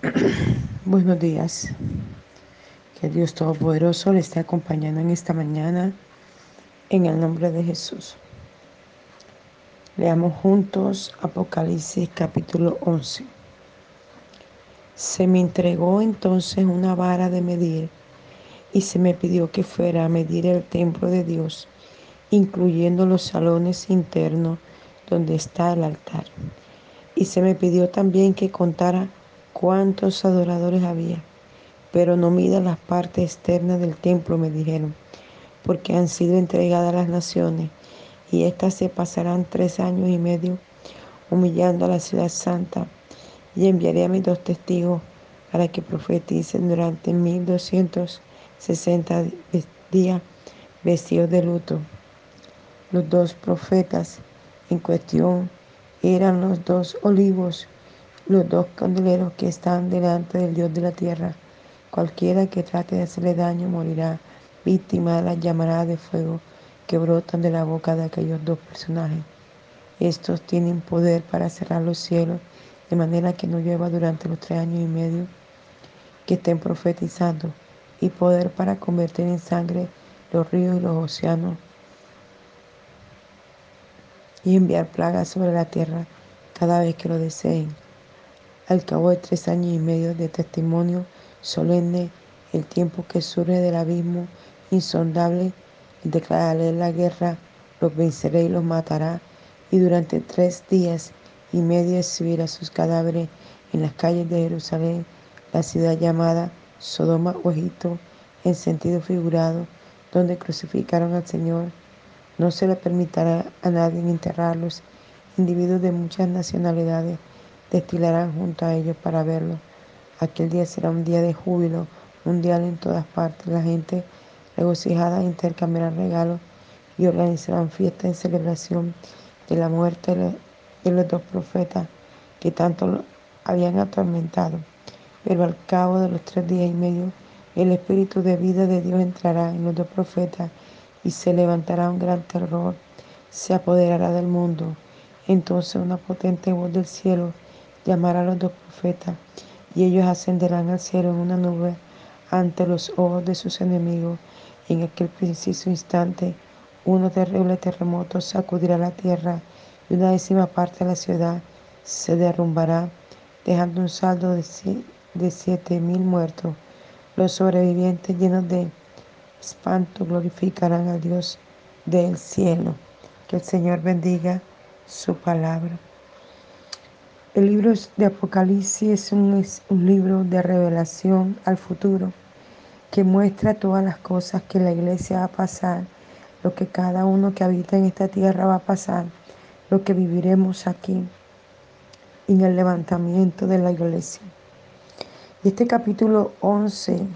Buenos días. Que Dios Todopoderoso le esté acompañando en esta mañana en el nombre de Jesús. Leamos juntos Apocalipsis capítulo 11. Se me entregó entonces una vara de medir y se me pidió que fuera a medir el templo de Dios, incluyendo los salones internos donde está el altar. Y se me pidió también que contara cuántos adoradores había, pero no mida las partes externas del templo, me dijeron, porque han sido entregadas a las naciones, y éstas se pasarán tres años y medio humillando a la ciudad santa, y enviaré a mis dos testigos para que profeticen durante mil doscientos sesenta días vestidos de luto. Los dos profetas en cuestión eran los dos olivos los dos candeleros que están delante del Dios de la tierra. Cualquiera que trate de hacerle daño morirá, víctima de las llamaradas de fuego que brotan de la boca de aquellos dos personajes. Estos tienen poder para cerrar los cielos de manera que no llueva durante los tres años y medio que estén profetizando y poder para convertir en sangre los ríos y los océanos y enviar plagas sobre la tierra cada vez que lo deseen. Al cabo de tres años y medio de testimonio solemne, el tiempo que surge del abismo insondable, declararé la guerra, los venceré y los matará, y durante tres días y medio exhibirá sus cadáveres en las calles de Jerusalén, la ciudad llamada Sodoma o Egipto, en sentido figurado, donde crucificaron al Señor. No se le permitirá a nadie enterrarlos, individuos de muchas nacionalidades destilarán junto a ellos para verlo. Aquel día será un día de júbilo mundial en todas partes. La gente regocijada intercambiará regalos y organizarán fiestas en celebración de la muerte de los dos profetas que tanto habían atormentado. Pero al cabo de los tres días y medio, el espíritu de vida de Dios entrará en los dos profetas y se levantará un gran terror, se apoderará del mundo. Entonces una potente voz del cielo llamará a los dos profetas, y ellos ascenderán al cielo en una nube ante los ojos de sus enemigos. en aquel preciso instante, uno terrible terremoto sacudirá la tierra y una décima parte de la ciudad se derrumbará, dejando un saldo de, de siete mil muertos. Los sobrevivientes llenos de espanto glorificarán a Dios del cielo. Que el Señor bendiga su palabra. El libro de Apocalipsis es un, libro de revelación al futuro que muestra todas las cosas que la iglesia va a pasar, lo que cada uno que habita en esta tierra va a pasar, lo que viviremos aquí en el levantamiento de la iglesia. Y este capítulo 11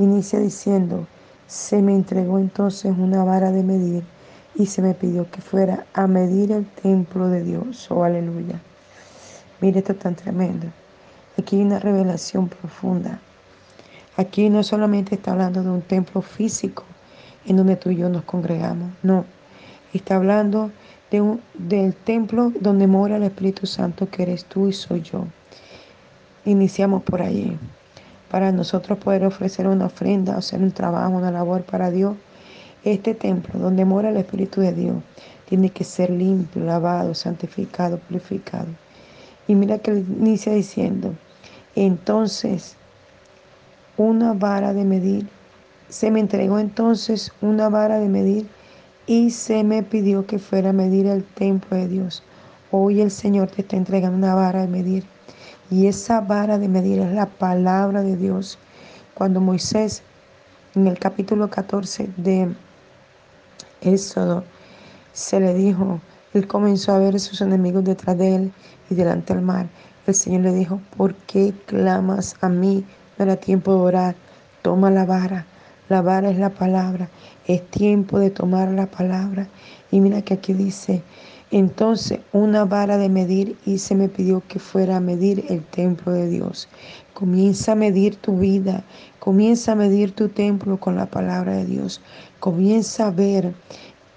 inicia diciendo, se me entregó entonces una vara de medir y se me pidió que fuera a medir el templo de Dios. Oh, aleluya. Mire esto tan tremendo. Aquí hay una revelación profunda. Aquí no solamente está hablando de un templo físico en donde tú y yo nos congregamos, no. Está hablando de un, del templo donde mora el Espíritu Santo que eres tú y soy yo. Iniciamos por allí. Para nosotros poder ofrecer una ofrenda, hacer un trabajo, una labor para Dios, este templo donde mora el Espíritu de Dios tiene que ser limpio, lavado, santificado, purificado. Y mira que inicia diciendo, entonces una vara de medir, se me entregó entonces una vara de medir y se me pidió que fuera a medir el templo de Dios. Hoy el Señor te está entregando una vara de medir y esa vara de medir es la palabra de Dios. Cuando Moisés en el capítulo 14 de Éxodo se le dijo, él comenzó a ver a sus enemigos detrás de él y delante del mar. El Señor le dijo, ¿por qué clamas a mí? No era tiempo de orar. Toma la vara. La vara es la palabra. Es tiempo de tomar la palabra. Y mira que aquí dice, entonces una vara de medir y se me pidió que fuera a medir el templo de Dios. Comienza a medir tu vida, comienza a medir tu templo con la palabra de Dios. Comienza a ver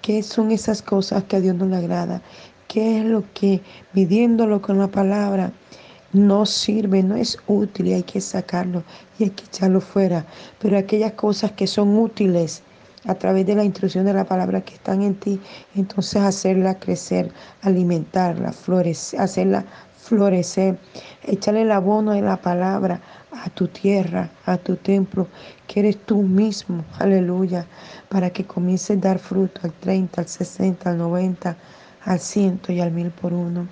qué son esas cosas que a Dios no le agrada, qué es lo que, midiéndolo con la palabra, no sirve, no es útil y hay que sacarlo y hay que echarlo fuera. Pero aquellas cosas que son útiles a través de la instrucción de la palabra que están en ti, entonces hacerla crecer, alimentarla, florecer, hacerla florecer, echarle el abono de la palabra a tu tierra, a tu templo, que eres tú mismo, aleluya, para que comiences a dar fruto al 30, al 60, al 90, al 100 y al 1000 por uno.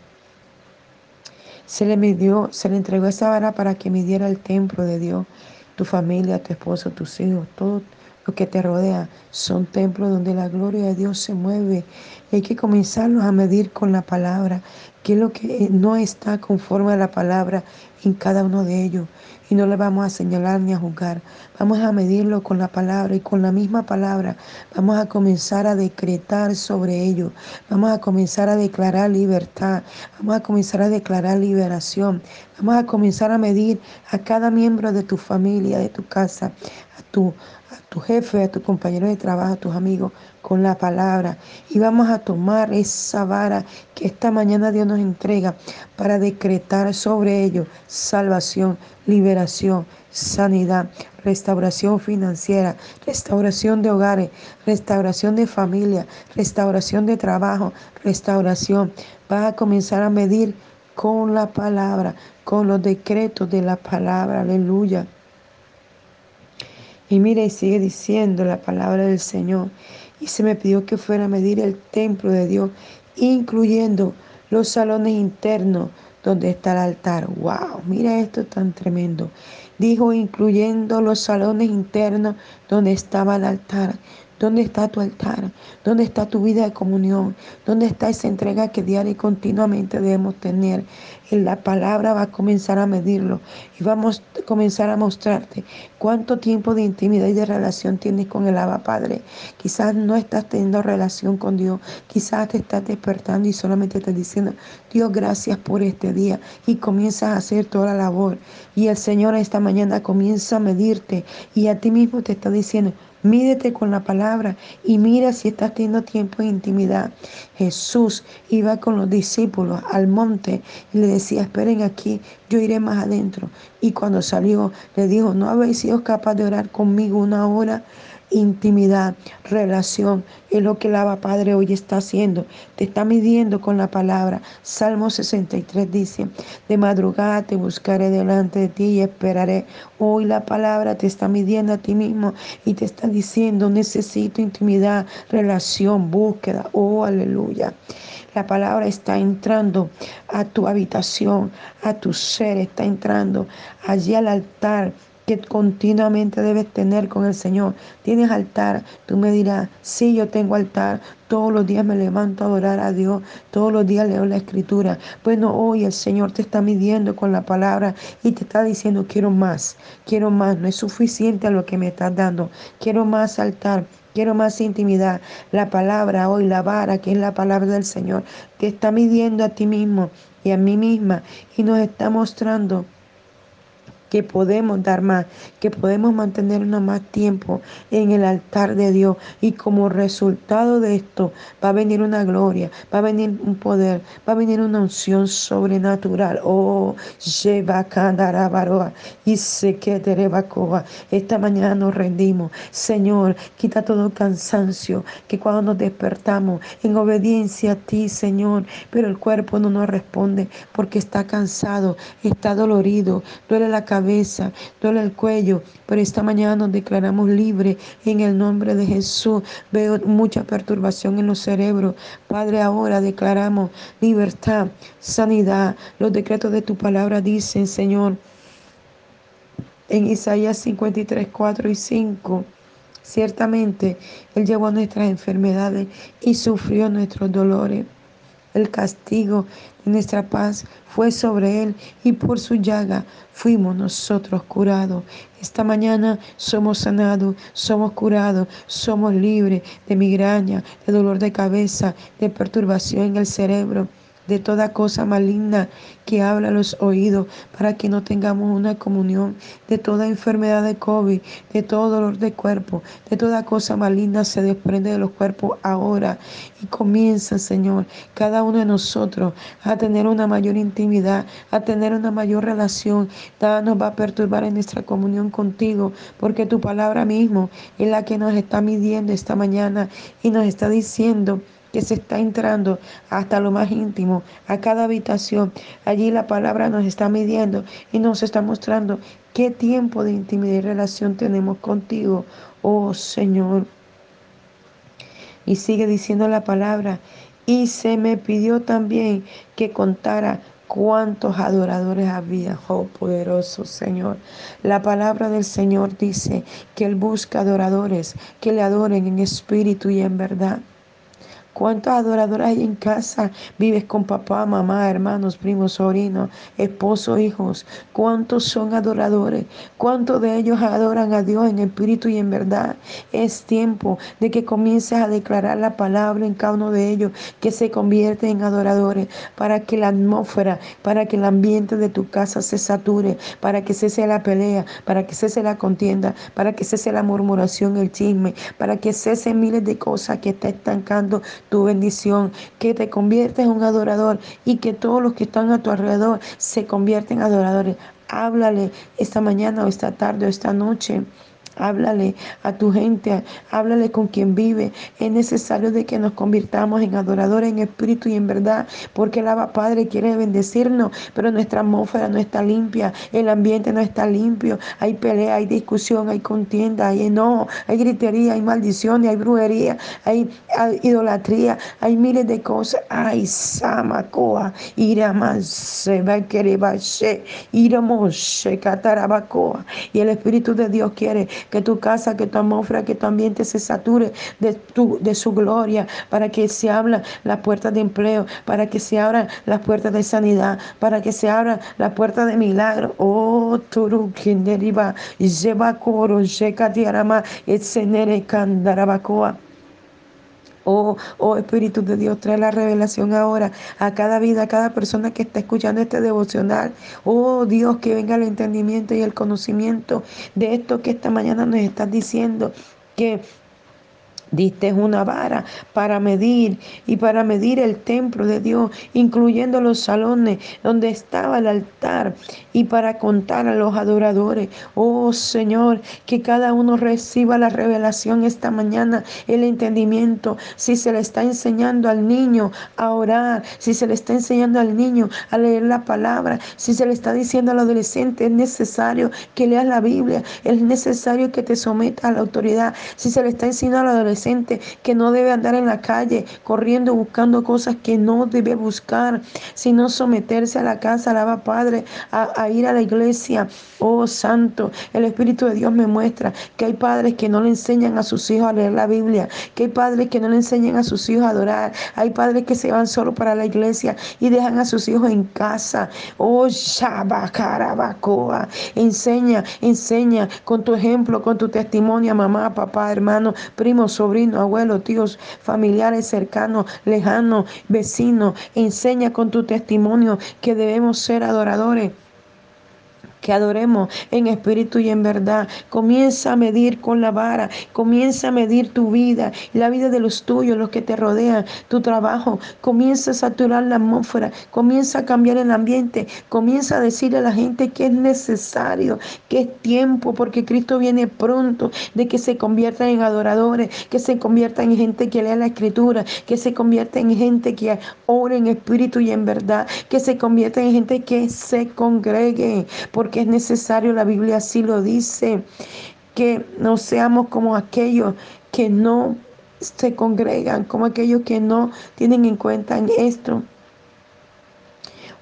Se le midió, se le entregó esa vara para que midiera el templo de Dios, tu familia, tu esposo, tus hijos, todo lo que te rodea. Son templos donde la gloria de Dios se mueve. Hay que comenzarlos a medir con la palabra, que es lo que no está conforme a la palabra en cada uno de ellos y no le vamos a señalar ni a juzgar. Vamos a medirlo con la palabra y con la misma palabra vamos a comenzar a decretar sobre ello. Vamos a comenzar a declarar libertad. Vamos a comenzar a declarar liberación. Vamos a comenzar a medir a cada miembro de tu familia, de tu casa, a tu, a tu jefe, a tu compañero de trabajo, a tus amigos, con la palabra. Y vamos a tomar esa vara que esta mañana Dios nos entrega para decretar sobre ellos salvación, liberación, sanidad, restauración financiera, restauración de hogares, restauración de familia, restauración de trabajo, restauración. Vas a comenzar a medir con la palabra, con los decretos de la palabra. Aleluya. Y mire, y sigue diciendo la palabra del Señor. Y se me pidió que fuera a medir el templo de Dios, incluyendo los salones internos donde está el altar. ¡Wow! Mira esto tan tremendo. Dijo, incluyendo los salones internos donde estaba el altar. ¿Dónde está tu altar? ¿Dónde está tu vida de comunión? ¿Dónde está esa entrega que diaria y continuamente debemos tener? En la palabra va a comenzar a medirlo y vamos a comenzar a mostrarte cuánto tiempo de intimidad y de relación tienes con el Abba Padre. Quizás no estás teniendo relación con Dios, quizás te estás despertando y solamente estás diciendo, Dios, gracias por este día y comienzas a hacer toda la labor. Y el Señor esta mañana comienza a medirte y a ti mismo te está diciendo, Mídete con la palabra y mira si estás teniendo tiempo de intimidad. Jesús iba con los discípulos al monte y le decía, esperen aquí, yo iré más adentro. Y cuando salió, le dijo, ¿no habéis sido capaz de orar conmigo una hora? Intimidad, relación. Es lo que el Abba Padre hoy está haciendo. Te está midiendo con la palabra. Salmo 63 dice, de madrugada te buscaré delante de ti y esperaré. Hoy la palabra te está midiendo a ti mismo y te está diciendo, necesito intimidad, relación, búsqueda. Oh, aleluya. La palabra está entrando a tu habitación, a tu ser, está entrando allí al altar que continuamente debes tener con el Señor. Tienes altar, tú me dirás, sí, yo tengo altar, todos los días me levanto a adorar a Dios, todos los días leo la escritura. Bueno, hoy el Señor te está midiendo con la palabra y te está diciendo, quiero más, quiero más, no es suficiente a lo que me estás dando, quiero más altar. Quiero más intimidad. La palabra hoy, la vara, que es la palabra del Señor, te está midiendo a ti mismo y a mí misma y nos está mostrando que podemos dar más, que podemos mantenernos más tiempo en el altar de Dios. Y como resultado de esto va a venir una gloria, va a venir un poder, va a venir una unción sobrenatural. Oh, lleva baroa y se que Esta mañana nos rendimos. Señor, quita todo cansancio, que cuando nos despertamos en obediencia a ti, Señor, pero el cuerpo no nos responde porque está cansado, está dolorido, duele la cabeza cabeza, duele el cuello, pero esta mañana nos declaramos libres en el nombre de Jesús. Veo mucha perturbación en los cerebros. Padre, ahora declaramos libertad, sanidad. Los decretos de tu palabra dicen, Señor, en Isaías 53, 4 y 5. Ciertamente Él llevó nuestras enfermedades y sufrió nuestros dolores. El castigo de nuestra paz fue sobre Él y por su llaga fuimos nosotros curados. Esta mañana somos sanados, somos curados, somos libres de migraña, de dolor de cabeza, de perturbación en el cerebro de toda cosa maligna que habla los oídos, para que no tengamos una comunión de toda enfermedad de COVID, de todo dolor de cuerpo, de toda cosa maligna se desprende de los cuerpos ahora y comienza, Señor, cada uno de nosotros a tener una mayor intimidad, a tener una mayor relación. Nada nos va a perturbar en nuestra comunión contigo, porque tu palabra mismo es la que nos está midiendo esta mañana y nos está diciendo que se está entrando hasta lo más íntimo, a cada habitación. Allí la palabra nos está midiendo y nos está mostrando qué tiempo de intimidad y relación tenemos contigo, oh Señor. Y sigue diciendo la palabra, y se me pidió también que contara cuántos adoradores había, oh poderoso Señor. La palabra del Señor dice que Él busca adoradores que le adoren en espíritu y en verdad. ¿Cuántos adoradores hay en casa? Vives con papá, mamá, hermanos, primos, sobrinos, esposo, hijos. ¿Cuántos son adoradores? ¿Cuántos de ellos adoran a Dios en espíritu y en verdad? Es tiempo de que comiences a declarar la palabra en cada uno de ellos, que se convierten en adoradores, para que la atmósfera, para que el ambiente de tu casa se sature, para que cese la pelea, para que cese la contienda, para que cese la murmuración, el chisme, para que cese miles de cosas que está estancando tu bendición, que te conviertes en un adorador y que todos los que están a tu alrededor se convierten en adoradores. Háblale esta mañana o esta tarde o esta noche Háblale a tu gente, háblale con quien vive. Es necesario de que nos convirtamos en adoradores en espíritu y en verdad, porque el Abba Padre quiere bendecirnos, pero nuestra atmósfera no está limpia, el ambiente no está limpio. Hay pelea, hay discusión, hay contienda, hay enojo, hay gritería, hay maldiciones, hay brujería, hay, idolatría, hay miles de cosas. Ay, Samacoa, Iramase, Bakerebashe, Iramoshe, Catarabacoa. Y el Espíritu de Dios quiere que tu casa, que tu atmósfera, que tu ambiente se sature de, tu, de su gloria, para que se abran las puertas de empleo, para que se abran las puertas de sanidad, para que se abran las puertas de milagro. Oh, Turu Kinderiba, Jebakoro, Shekatiarama, Etsenere Kandarabakoa. Oh, oh Espíritu de Dios, trae la revelación ahora a cada vida, a cada persona que está escuchando este devocional. Oh Dios, que venga el entendimiento y el conocimiento de esto que esta mañana nos estás diciendo. Que Diste una vara para medir y para medir el templo de Dios, incluyendo los salones donde estaba el altar y para contar a los adoradores. Oh Señor, que cada uno reciba la revelación esta mañana, el entendimiento, si se le está enseñando al niño a orar, si se le está enseñando al niño a leer la palabra, si se le está diciendo al adolescente, es necesario que leas la Biblia, es necesario que te sometas a la autoridad, si se le está enseñando al adolescente, que no debe andar en la calle corriendo buscando cosas que no debe buscar, sino someterse a la casa, alaba Padre, a, ir a la iglesia. Oh Santo, el Espíritu de Dios me muestra que hay padres que no le enseñan a sus hijos a leer la Biblia, que hay padres que no le enseñan a sus hijos a adorar, hay padres que se van solo para la iglesia y dejan a sus hijos en casa. Oh Shabakarabacoa, enseña, enseña con tu ejemplo, con tu testimonio, mamá, papá, hermano, primo, sobre sobrinos, abuelos, tíos, familiares cercanos, lejanos, vecinos. Enseña con tu testimonio que debemos ser adoradores que adoremos en espíritu y en verdad. Comienza a medir con la vara, comienza a medir tu vida, la vida de los tuyos, los que te rodean, tu trabajo. Comienza a saturar la atmósfera, comienza a cambiar el ambiente, comienza a decirle a la gente que es necesario, que es tiempo, porque Cristo viene pronto, de que se conviertan en adoradores, que se conviertan en gente que lea la escritura, que se convierta en gente que ore en espíritu y en verdad, que se convierta en gente que se congregue, que es necesario, la Biblia así lo dice, que no seamos como aquellos que no se congregan, como aquellos que no tienen en cuenta en esto.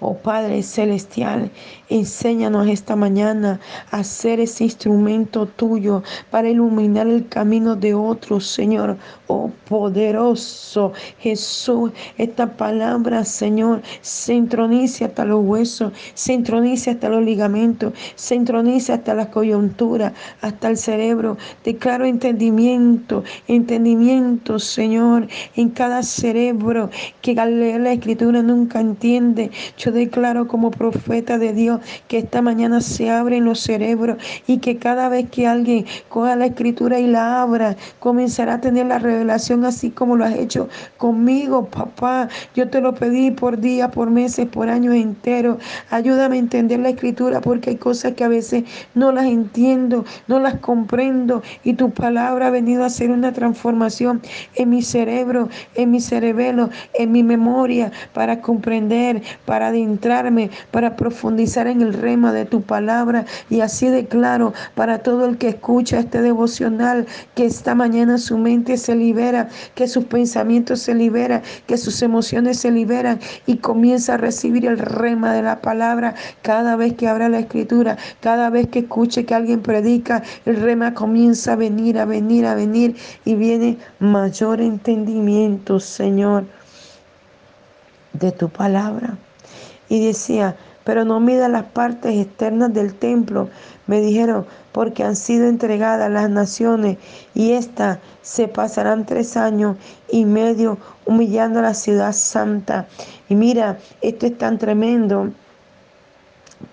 Oh Padre Celestial, enséñanos esta mañana a ser ese instrumento tuyo para iluminar el camino de otros, Señor. Oh poderoso Jesús, esta palabra, Señor, se intronice hasta los huesos, se intronice hasta los ligamentos, se intronice hasta la coyuntura, hasta el cerebro. Declaro entendimiento, entendimiento, Señor, en cada cerebro que al leer la escritura nunca entiende. Declaro como profeta de Dios que esta mañana se abren los cerebros y que cada vez que alguien coja la escritura y la abra, comenzará a tener la revelación así como lo has hecho conmigo, papá. Yo te lo pedí por días, por meses, por años enteros. Ayúdame a entender la escritura porque hay cosas que a veces no las entiendo, no las comprendo y tu palabra ha venido a hacer una transformación en mi cerebro, en mi cerebelo, en mi memoria para comprender, para adentrarme, para profundizar en el rema de tu palabra y así declaro para todo el que escucha este devocional que esta mañana su mente se libera, que sus pensamientos se liberan, que sus emociones se liberan y comienza a recibir el rema de la palabra cada vez que abra la escritura, cada vez que escuche que alguien predica, el rema comienza a venir, a venir, a venir y viene mayor entendimiento, Señor, de tu palabra. Y decía, pero no mida las partes externas del templo. Me dijeron, porque han sido entregadas las naciones y éstas se pasarán tres años y medio humillando a la ciudad santa. Y mira, esto es tan tremendo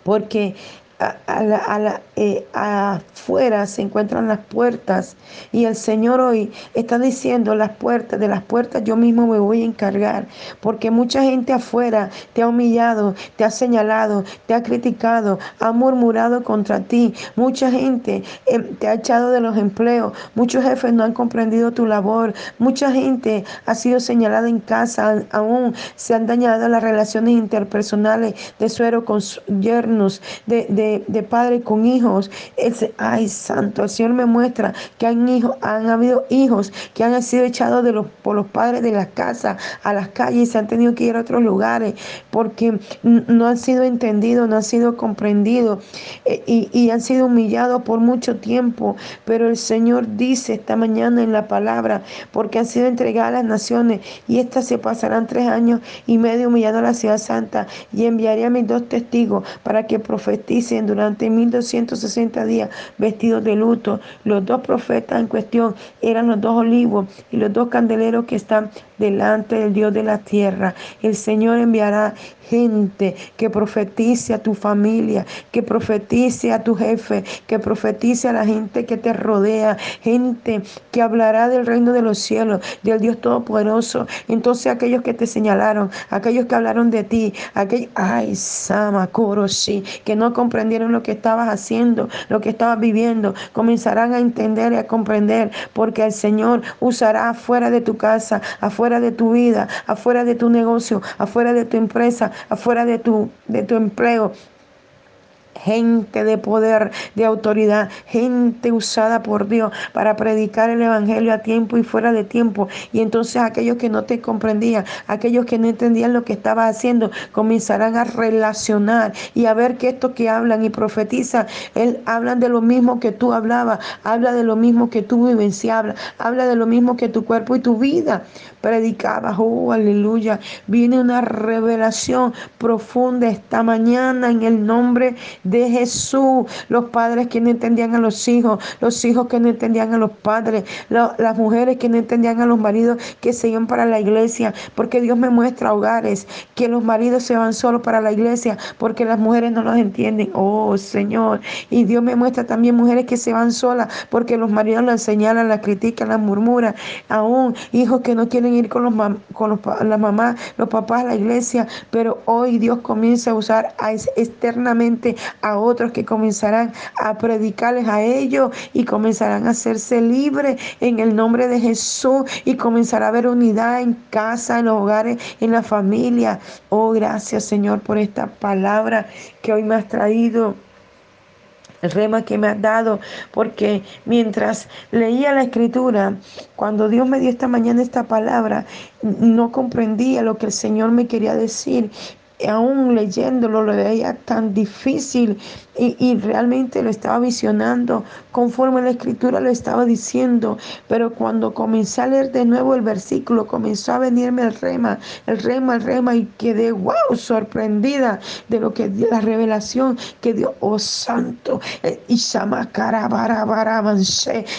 porque a, la, eh, afuera se encuentran las puertas y el Señor hoy está diciendo las puertas, de las puertas yo mismo me voy a encargar, porque mucha gente afuera te ha humillado, te ha señalado, te ha criticado, ha murmurado contra ti, mucha gente eh, te ha echado de los empleos, muchos jefes no han comprendido tu labor, mucha gente ha sido señalada en casa, aún se han dañado las relaciones interpersonales de suero con yernos, de, padre con hijos. ay, santo, el Señor me muestra que han, hijos, han habido hijos que han sido echados de los, por los padres de las casas a las calles y se han tenido que ir a otros lugares porque no han sido entendidos, no han sido comprendidos eh, y, y han sido humillados por mucho tiempo. Pero el Señor dice esta mañana en la palabra, porque han sido entregadas a las naciones y estas se pasarán tres años y medio humillando a la ciudad santa y enviaré a mis dos testigos para que profeticen durante 1260 días vestidos de luto. Los dos profetas en cuestión eran los dos olivos y los dos candeleros que están delante del Dios de la tierra. El Señor enviará gente que profetice a tu familia, que profetice a tu jefe, que profetice a la gente que te rodea, gente que hablará del reino de los cielos, del Dios Todopoderoso. Entonces aquellos que te señalaron, aquellos que hablaron de ti, aquellos, ay, Sama, que no comprendieron lo que estabas haciendo, lo que estabas viviendo, comenzarán a entender y a comprender, porque el Señor usará afuera de tu casa, afuera de tu vida, afuera de tu negocio, afuera de tu empresa, afuera de tu, de tu empleo, gente de poder, de autoridad, gente usada por Dios para predicar el Evangelio a tiempo y fuera de tiempo. Y entonces aquellos que no te comprendían, aquellos que no entendían lo que estabas haciendo, comenzarán a relacionar y a ver que estos que hablan y profetizan, él hablan de lo mismo que tú hablabas, habla de lo mismo que tú vivenciabas, habla de lo mismo que tu cuerpo y tu vida predicabas. Oh, aleluya. Viene una revelación profunda esta mañana en el nombre de Jesús. Los padres que no entendían a los hijos, los hijos que no entendían a los padres, las mujeres que no entendían a los maridos que se iban para la iglesia, porque Dios me muestra hogares que los maridos se van solo para la iglesia porque las mujeres no los entienden. Oh Señor. Y Dios me muestra también mujeres que se van solas porque los maridos las señalan, las critican, las murmuran. Aún hijos que no quieren ir con, los con los, la mamá, los papás a la iglesia, pero hoy Dios comienza a usar externamente a otros que comenzarán a predicarles a ellos y comenzarán a hacerse libres en el nombre de Jesús y comenzará a haber unidad en casa, en los hogares, en la familia. Oh, gracias Señor por esta palabra que hoy me has traído el rema que me has dado, porque mientras leía la escritura, cuando Dios me dio esta mañana esta palabra, no comprendía lo que el Señor me quería decir, aún leyéndolo lo veía tan difícil y, y, realmente lo estaba visionando conforme la escritura lo estaba diciendo. Pero cuando comencé a leer de nuevo el versículo, comenzó a venirme el rema, el rema, el rema y quedé, wow, sorprendida de lo que la revelación que dio, oh santo, eh, y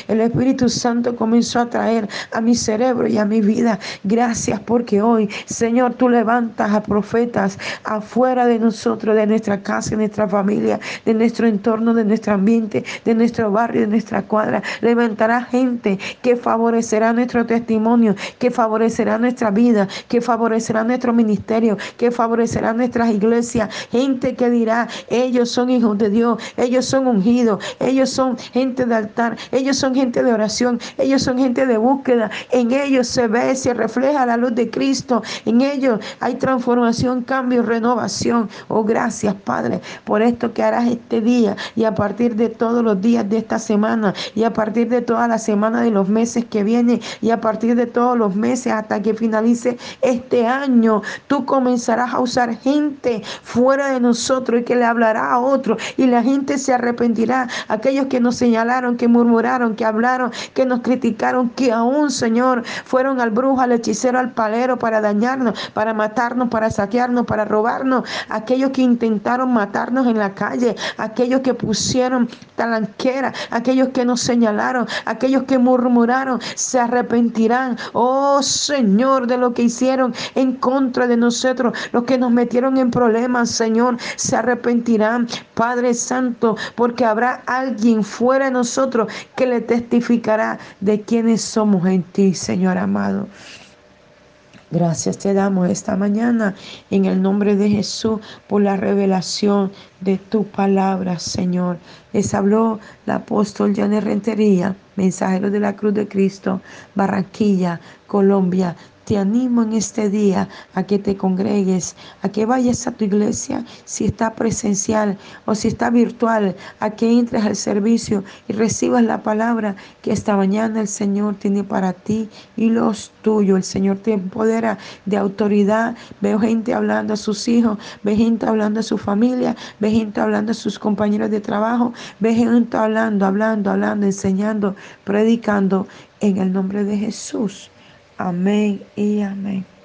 el Espíritu Santo comenzó a traer a mi cerebro y a mi vida. Gracias porque hoy, Señor, tú levantas a profetas, afuera de nosotros, de nuestra casa, de nuestra familia, de nuestro entorno, de nuestro ambiente, de nuestro barrio, de nuestra cuadra. Levantará gente que favorecerá nuestro testimonio, que favorecerá nuestra vida, que favorecerá nuestro ministerio, que favorecerá nuestras iglesias. Gente que dirá, ellos son hijos de Dios, ellos son ungidos, ellos son gente de altar, ellos son gente de oración, ellos son gente de búsqueda. En ellos se ve, se refleja la luz de Cristo. En ellos hay transformación, cambio, renovación. Oh, gracias, Padre, por esto que harás este día y a partir de todos los días de esta semana y a partir de toda la semana de los meses que vienen y a partir de todos los meses hasta que finalice este año, tú comenzarás a usar gente fuera de nosotros y que le hablará a otro y la gente se arrepentirá. Aquellos que nos señalaron, que murmuraron, que hablaron, que nos criticaron, que aún, Señor, fueron al brujo, al hechicero, al palero para dañarnos, para matarnos, para saquearnos, para robarnos. Aquellos que intentaron matarnos en la calle, aquellos que pusieron talanquera, aquellos que nos señalaron, aquellos que murmuraron, se arrepentirán. Oh Señor, de lo que hicieron en contra de nosotros, los que nos metieron en problemas, Señor, se arrepentirán. Padre Santo, porque habrá alguien fuera de nosotros que le testificará de quiénes somos en ti, Señor amado. Gracias te damos esta mañana en el nombre de Jesús por la revelación de tu palabra, Señor. Les habló el apóstol Janet Rentería, mensajero de la Cruz de Cristo, Barranquilla, Colombia. Te animo en este día a que te congregues, a que vayas a tu iglesia, si está presencial o si está virtual, a que entres al servicio y recibas la palabra que esta mañana el Señor tiene para ti y los tuyos. El Señor te empodera de autoridad. Veo gente hablando a sus hijos, ve gente hablando a su familia, ve gente hablando a sus compañeros de trabajo, ve gente hablando, hablando, hablando, enseñando, predicando en el nombre de Jesús. Amém e amém.